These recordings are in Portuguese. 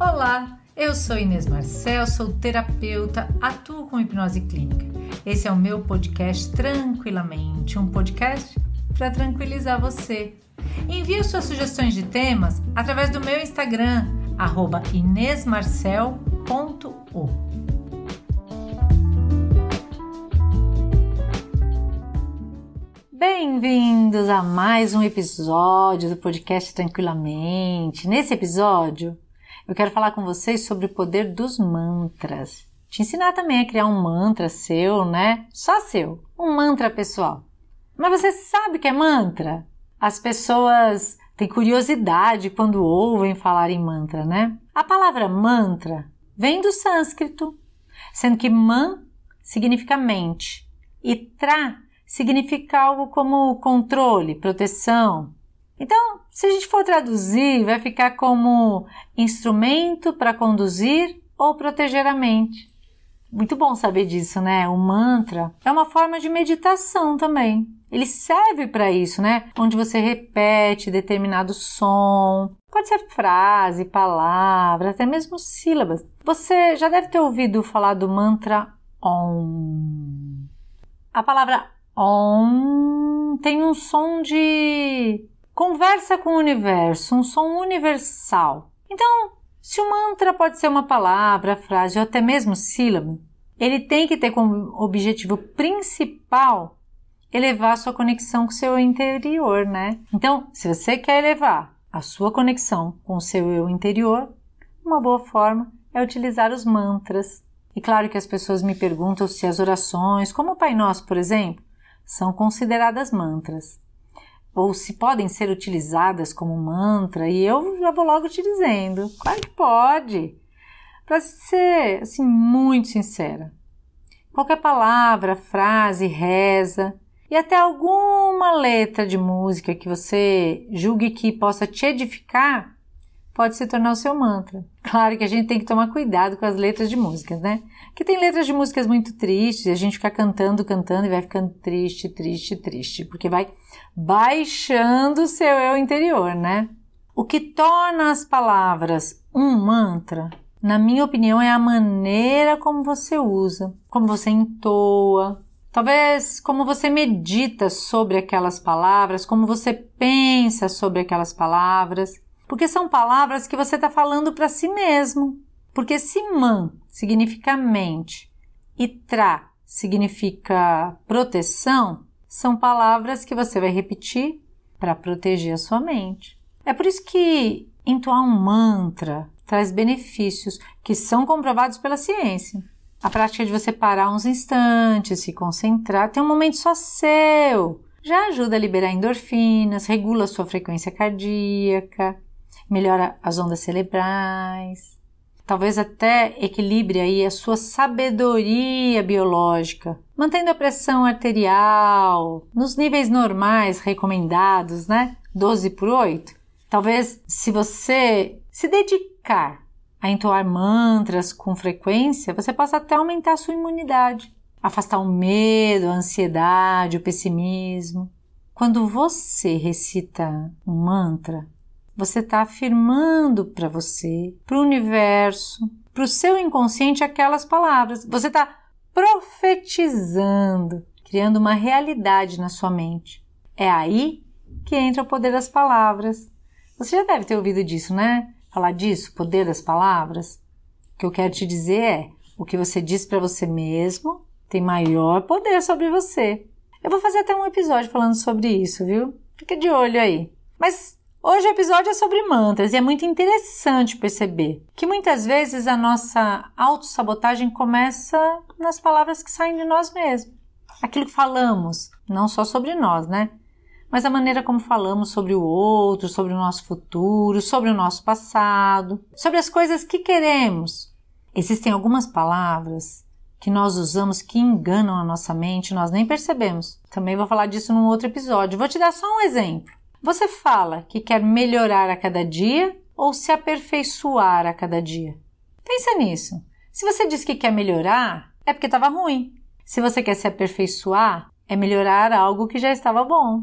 Olá, eu sou Inês Marcel, sou terapeuta, atuo com hipnose clínica. Esse é o meu podcast Tranquilamente, um podcast para tranquilizar você. Envie suas sugestões de temas através do meu Instagram, inesmarcel.o. Bem-vindos a mais um episódio do podcast Tranquilamente. Nesse episódio, eu quero falar com vocês sobre o poder dos mantras. Te ensinar também a criar um mantra seu, né? Só seu, um mantra pessoal. Mas você sabe que é mantra? As pessoas têm curiosidade quando ouvem falar em mantra, né? A palavra mantra vem do sânscrito, sendo que man significa mente e tra significa algo como controle, proteção, então, se a gente for traduzir, vai ficar como instrumento para conduzir ou proteger a mente. Muito bom saber disso, né? O mantra é uma forma de meditação também. Ele serve para isso, né? Onde você repete determinado som. Pode ser frase, palavra, até mesmo sílabas. Você já deve ter ouvido falar do mantra Om. A palavra Om tem um som de Conversa com o universo, um som universal. Então, se o mantra pode ser uma palavra, frase ou até mesmo sílaba, ele tem que ter como objetivo principal elevar a sua conexão com o seu interior, né? Então, se você quer elevar a sua conexão com o seu eu interior, uma boa forma é utilizar os mantras. E claro que as pessoas me perguntam se as orações, como o Pai Nosso, por exemplo, são consideradas mantras ou se podem ser utilizadas como mantra, e eu já vou logo te dizendo, claro que pode. Para ser assim muito sincera, qualquer palavra, frase, reza e até alguma letra de música que você julgue que possa te edificar, pode se tornar o seu mantra. Claro que a gente tem que tomar cuidado com as letras de músicas, né? Que tem letras de músicas muito tristes e a gente fica cantando, cantando e vai ficando triste, triste, triste, porque vai baixando o seu eu interior, né? O que torna as palavras um mantra, na minha opinião, é a maneira como você usa, como você entoa, talvez como você medita sobre aquelas palavras, como você pensa sobre aquelas palavras porque são palavras que você está falando para si mesmo. Porque se man significa mente e tra significa proteção, são palavras que você vai repetir para proteger a sua mente. É por isso que entoar um mantra traz benefícios que são comprovados pela ciência. A prática de você parar uns instantes, se concentrar, ter um momento só seu, já ajuda a liberar endorfinas, regula a sua frequência cardíaca, melhora as ondas cerebrais, talvez até equilibre aí a sua sabedoria biológica, mantendo a pressão arterial nos níveis normais recomendados, né? 12 por 8. Talvez se você se dedicar a entoar mantras com frequência, você possa até aumentar a sua imunidade, afastar o medo, a ansiedade, o pessimismo. Quando você recita um mantra, você está afirmando para você, para o universo, para o seu inconsciente aquelas palavras. Você está profetizando, criando uma realidade na sua mente. É aí que entra o poder das palavras. Você já deve ter ouvido disso, né? Falar disso, poder das palavras. O que eu quero te dizer é: o que você diz para você mesmo tem maior poder sobre você. Eu vou fazer até um episódio falando sobre isso, viu? Fica de olho aí. Mas Hoje o episódio é sobre mantras e é muito interessante perceber que muitas vezes a nossa autossabotagem começa nas palavras que saem de nós mesmos. Aquilo que falamos, não só sobre nós, né? Mas a maneira como falamos sobre o outro, sobre o nosso futuro, sobre o nosso passado, sobre as coisas que queremos. Existem algumas palavras que nós usamos que enganam a nossa mente, nós nem percebemos. Também vou falar disso num outro episódio. Vou te dar só um exemplo. Você fala que quer melhorar a cada dia ou se aperfeiçoar a cada dia? Pensa nisso. Se você diz que quer melhorar, é porque estava ruim. Se você quer se aperfeiçoar, é melhorar algo que já estava bom.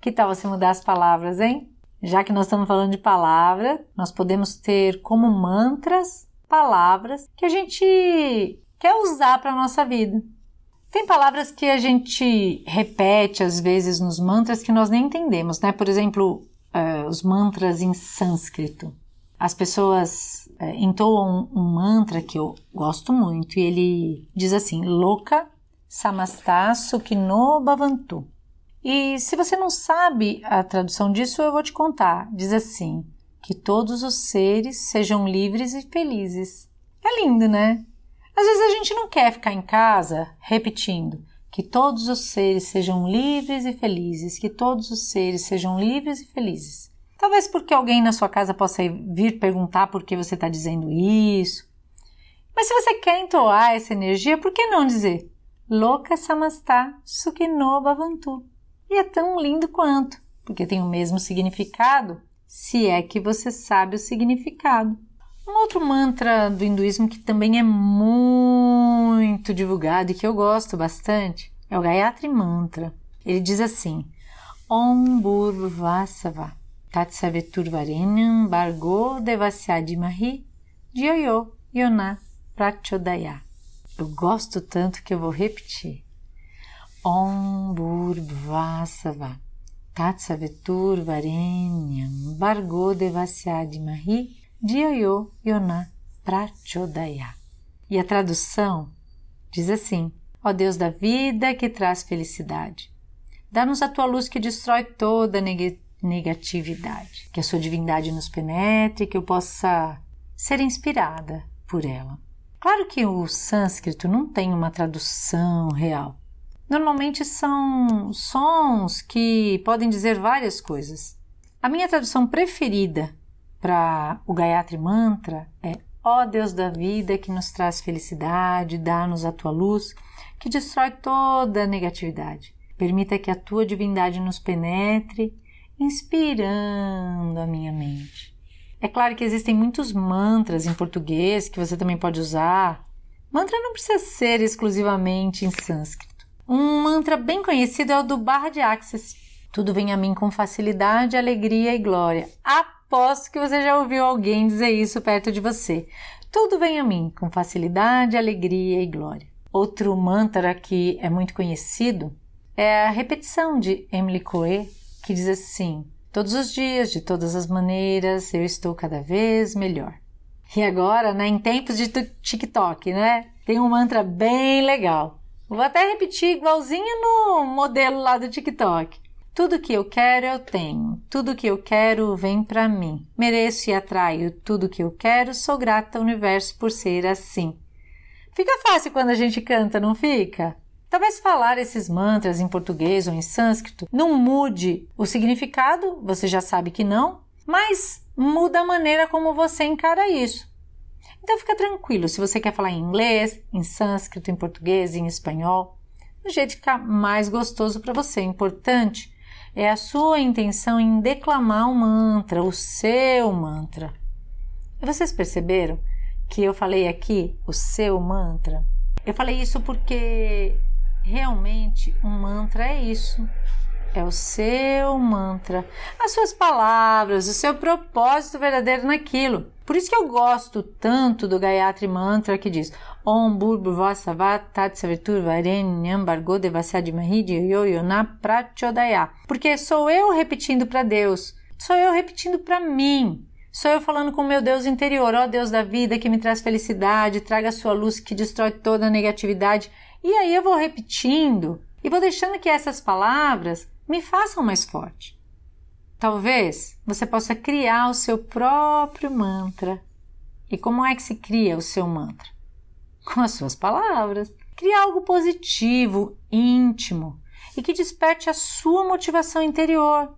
Que tal você mudar as palavras, hein? Já que nós estamos falando de palavra, nós podemos ter como mantras palavras que a gente quer usar para a nossa vida. Tem palavras que a gente repete às vezes nos mantras que nós nem entendemos, né? Por exemplo, uh, os mantras em sânscrito. As pessoas uh, entoam um mantra que eu gosto muito e ele diz assim: Loka samasta sukhino bhavantu. E se você não sabe a tradução disso, eu vou te contar. Diz assim: que todos os seres sejam livres e felizes. É lindo, né? Às vezes a gente não quer ficar em casa repetindo que todos os seres sejam livres e felizes, que todos os seres sejam livres e felizes. Talvez porque alguém na sua casa possa vir perguntar por que você está dizendo isso. Mas se você quer entoar essa energia, por que não dizer Loka Samastha Sukhino Bhavantu? E é tão lindo quanto, porque tem o mesmo significado, se é que você sabe o significado. Um outro mantra do hinduísmo que também é muito divulgado e que eu gosto bastante é o Gayatri Mantra. Ele diz assim: Om Burvasava Tatsaveturvarenyam Bargo Devasyadimahi Dyoyo Yona Prachodaya. Eu gosto tanto que eu vou repetir. Om Burvasava Tatsaveturvarenyam Bargo Devasyadimahi Dioyo Yona Prachodaya. E a tradução diz assim: Ó Deus da vida que traz felicidade, dá-nos a tua luz que destrói toda neg negatividade, que a sua divindade nos penetre, que eu possa ser inspirada por ela. Claro que o sânscrito não tem uma tradução real. Normalmente são sons que podem dizer várias coisas. A minha tradução preferida para o Gayatri Mantra é Ó Deus da vida que nos traz felicidade, dá-nos a tua luz, que destrói toda a negatividade. Permita que a tua divindade nos penetre, inspirando a minha mente. É claro que existem muitos mantras em português que você também pode usar. Mantra não precisa ser exclusivamente em sânscrito. Um mantra bem conhecido é o do Barra de Axis. Tudo vem a mim com facilidade, alegria e glória. A Aposto que você já ouviu alguém dizer isso perto de você. Tudo vem a mim com facilidade, alegria e glória. Outro mantra que é muito conhecido é a repetição de Emily Coe, que diz assim: Todos os dias, de todas as maneiras, eu estou cada vez melhor. E agora, né, em tempos de TikTok, né? Tem um mantra bem legal. Vou até repetir igualzinho no modelo lá do TikTok. Tudo que eu quero eu tenho, tudo que eu quero vem para mim. Mereço e atraio tudo que eu quero, sou grata ao universo por ser assim. Fica fácil quando a gente canta, não fica? Talvez falar esses mantras em português ou em sânscrito não mude o significado, você já sabe que não, mas muda a maneira como você encara isso. Então fica tranquilo, se você quer falar em inglês, em sânscrito, em português, em espanhol, do jeito que ficar mais gostoso para você. Importante é a sua intenção em declamar um mantra, o seu mantra. E vocês perceberam que eu falei aqui o seu mantra? Eu falei isso porque realmente um mantra é isso. É o seu mantra, as suas palavras, o seu propósito verdadeiro naquilo. Por isso que eu gosto tanto do Gayatri Mantra que diz Om Bhurbhuvasavat Tatsavitur Varenyam Bargo Devasyadimahi Yoyona Prachodaya. Porque sou eu repetindo para Deus, sou eu repetindo para mim. Sou eu falando com o meu Deus interior, ó Deus da vida que me traz felicidade, traga a sua luz que destrói toda a negatividade. E aí eu vou repetindo e vou deixando que essas palavras me façam mais forte. Talvez você possa criar o seu próprio mantra. E como é que se cria o seu mantra? com as suas palavras. Crie algo positivo, íntimo e que desperte a sua motivação interior.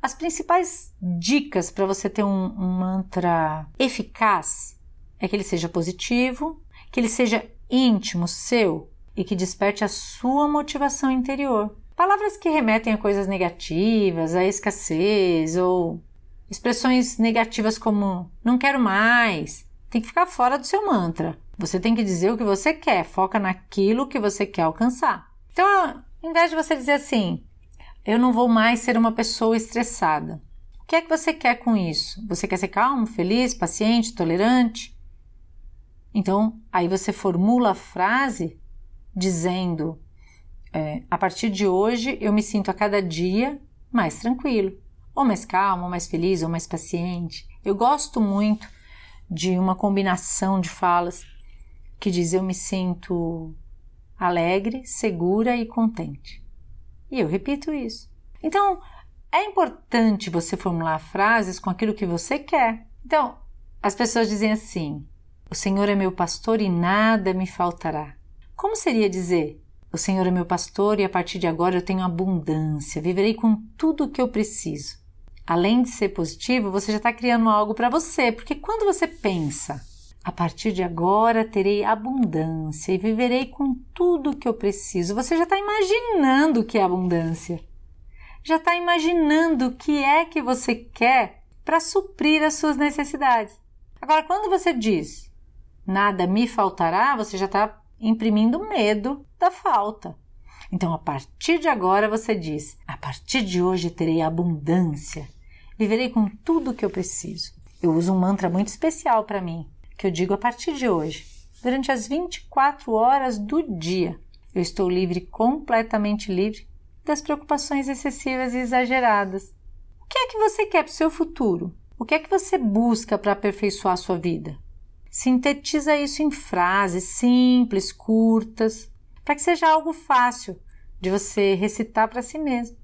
As principais dicas para você ter um, um mantra eficaz é que ele seja positivo, que ele seja íntimo, seu e que desperte a sua motivação interior. Palavras que remetem a coisas negativas, a escassez ou expressões negativas como não quero mais, tem que ficar fora do seu mantra. Você tem que dizer o que você quer, foca naquilo que você quer alcançar. Então, ao invés de você dizer assim, eu não vou mais ser uma pessoa estressada, o que é que você quer com isso? Você quer ser calmo, feliz, paciente, tolerante? Então, aí você formula a frase dizendo: é, a partir de hoje eu me sinto a cada dia mais tranquilo, ou mais calmo, ou mais feliz, ou mais paciente. Eu gosto muito de uma combinação de falas que diz: eu me sinto alegre, segura e contente. E eu repito isso. Então, é importante você formular frases com aquilo que você quer. Então, as pessoas dizem assim: O Senhor é meu pastor e nada me faltará. Como seria dizer: O Senhor é meu pastor e a partir de agora eu tenho abundância, viverei com tudo o que eu preciso. Além de ser positivo, você já está criando algo para você, porque quando você pensa, a partir de agora terei abundância e viverei com tudo o que eu preciso, você já está imaginando o que é abundância já está imaginando o que é que você quer para suprir as suas necessidades. Agora, quando você diz nada me faltará, você já está imprimindo medo da falta. Então, a partir de agora, você diz: a partir de hoje terei abundância, viverei com tudo o que eu preciso. Eu uso um mantra muito especial para mim, que eu digo a partir de hoje, durante as 24 horas do dia. Eu estou livre, completamente livre das preocupações excessivas e exageradas. O que é que você quer para o seu futuro? O que é que você busca para aperfeiçoar a sua vida? Sintetiza isso em frases simples, curtas, para que seja algo fácil de você recitar para si mesmo.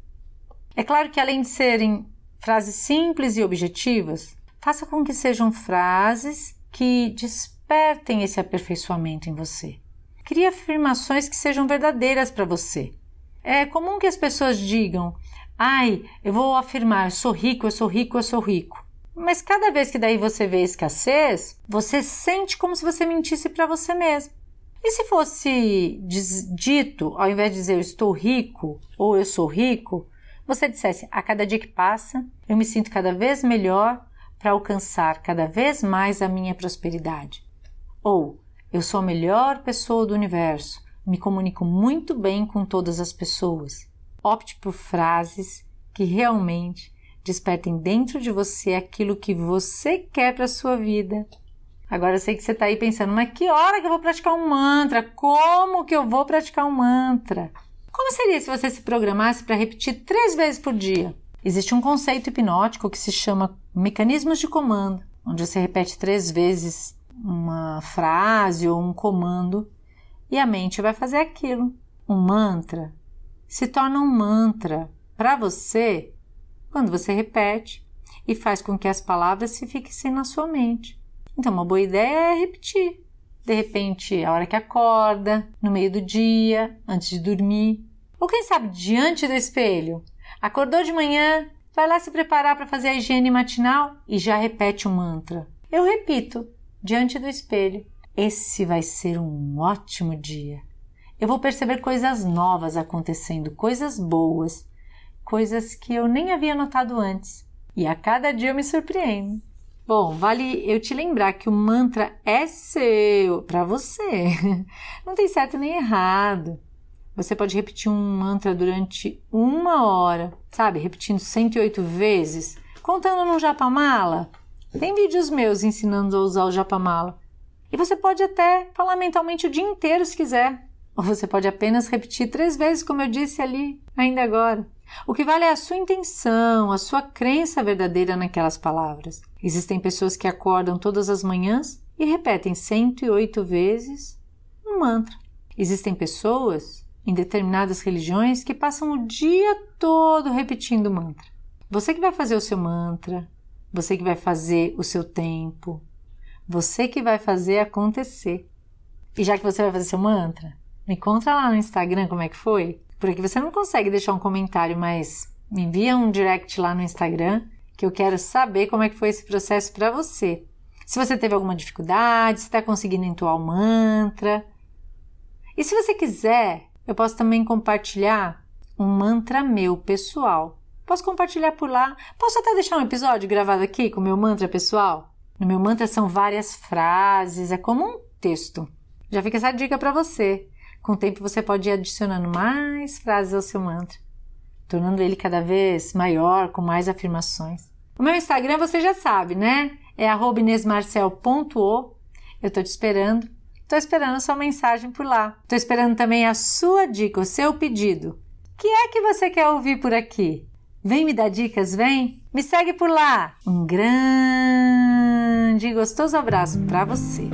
É claro que além de serem frases simples e objetivas, faça com que sejam frases que despertem esse aperfeiçoamento em você. Crie afirmações que sejam verdadeiras para você, é comum que as pessoas digam: ai, eu vou afirmar, eu sou rico, eu sou rico, eu sou rico. Mas cada vez que daí você vê escassez, você sente como se você mentisse para você mesmo. E se fosse dito, ao invés de dizer eu estou rico ou eu sou rico, você dissesse a cada dia que passa, eu me sinto cada vez melhor para alcançar cada vez mais a minha prosperidade. Ou eu sou a melhor pessoa do universo, me comunico muito bem com todas as pessoas. Opte por frases que realmente despertem dentro de você aquilo que você quer para a sua vida. Agora eu sei que você está aí pensando, mas que hora que eu vou praticar um mantra? Como que eu vou praticar um mantra? Como seria se você se programasse para repetir três vezes por dia? Existe um conceito hipnótico que se chama mecanismos de comando, onde você repete três vezes uma frase ou um comando e a mente vai fazer aquilo. Um mantra se torna um mantra para você quando você repete e faz com que as palavras se fixem na sua mente. Então, uma boa ideia é repetir. De repente, a hora que acorda, no meio do dia, antes de dormir, ou quem sabe diante do espelho. Acordou de manhã, vai lá se preparar para fazer a higiene matinal e já repete o mantra. Eu repito diante do espelho. Esse vai ser um ótimo dia. Eu vou perceber coisas novas acontecendo, coisas boas, coisas que eu nem havia notado antes. E a cada dia eu me surpreendo. Bom, vale eu te lembrar que o mantra é seu, para você. Não tem certo nem errado. Você pode repetir um mantra durante uma hora, sabe? Repetindo 108 vezes, contando no japamala. Tem vídeos meus ensinando a usar o japamala. E você pode até falar mentalmente o dia inteiro se quiser. Ou você pode apenas repetir três vezes, como eu disse ali, ainda agora. O que vale é a sua intenção, a sua crença verdadeira naquelas palavras. Existem pessoas que acordam todas as manhãs e repetem 108 vezes um mantra. Existem pessoas em determinadas religiões que passam o dia todo repetindo mantra. Você que vai fazer o seu mantra, você que vai fazer o seu tempo, você que vai fazer acontecer. E já que você vai fazer seu mantra, me conta lá no Instagram como é que foi. Porque você não consegue deixar um comentário, mas me envia um direct lá no Instagram que eu quero saber como é que foi esse processo para você. Se você teve alguma dificuldade, se está conseguindo entoar o mantra. E se você quiser, eu posso também compartilhar um mantra meu pessoal. Posso compartilhar por lá. Posso até deixar um episódio gravado aqui com o meu mantra pessoal? No meu mantra são várias frases, é como um texto. Já fica essa dica para você. Com o tempo você pode ir adicionando mais frases ao seu mantra, tornando ele cada vez maior, com mais afirmações. O meu Instagram você já sabe, né? É inesmarcel.o. Eu tô te esperando. Tô esperando a sua mensagem por lá. Tô esperando também a sua dica, o seu pedido. O que é que você quer ouvir por aqui? Vem me dar dicas, vem? Me segue por lá. Um grande e gostoso abraço para você.